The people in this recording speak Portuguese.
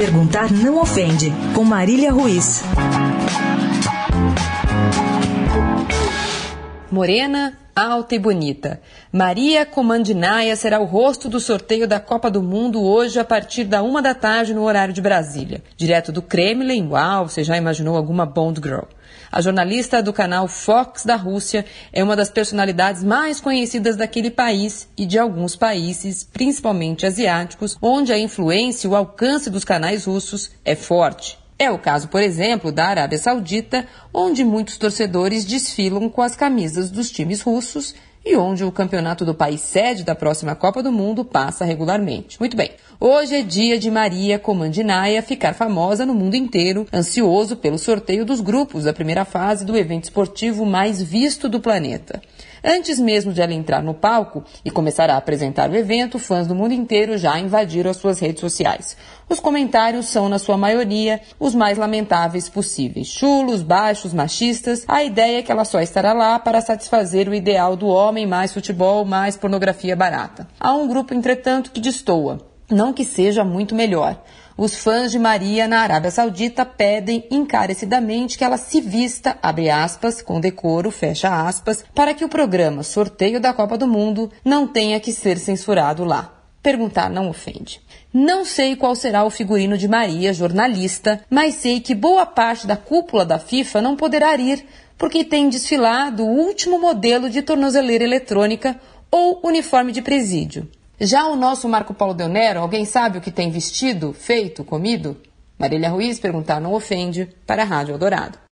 Perguntar não ofende, com Marília Ruiz. Morena, alta e bonita. Maria Comandinaia será o rosto do sorteio da Copa do Mundo hoje a partir da uma da tarde no horário de Brasília. Direto do Kremlin, uau, você já imaginou alguma Bond Girl. A jornalista do canal Fox da Rússia é uma das personalidades mais conhecidas daquele país e de alguns países, principalmente asiáticos, onde a influência e o alcance dos canais russos é forte. É o caso, por exemplo, da Arábia Saudita, onde muitos torcedores desfilam com as camisas dos times russos e onde o campeonato do país sede da próxima Copa do Mundo passa regularmente. Muito bem. Hoje é dia de Maria Comandinaia ficar famosa no mundo inteiro, ansioso pelo sorteio dos grupos da primeira fase do evento esportivo mais visto do planeta. Antes mesmo de ela entrar no palco e começar a apresentar o evento, fãs do mundo inteiro já invadiram as suas redes sociais. Os comentários são, na sua maioria, os mais lamentáveis possíveis. Chulos, baixos, machistas. A ideia é que ela só estará lá para satisfazer o ideal do homem, mais futebol, mais pornografia barata. Há um grupo, entretanto, que destoa. Não que seja muito melhor. Os fãs de Maria na Arábia Saudita pedem encarecidamente que ela se vista, abre aspas, com decoro, fecha aspas, para que o programa Sorteio da Copa do Mundo não tenha que ser censurado lá. Perguntar não ofende. Não sei qual será o figurino de Maria, jornalista, mas sei que boa parte da cúpula da FIFA não poderá ir, porque tem desfilado o último modelo de tornozeleira eletrônica ou uniforme de presídio. Já o nosso Marco Paulo Del Nero, alguém sabe o que tem vestido, feito, comido? Marília Ruiz perguntar não ofende para a Rádio Eldorado.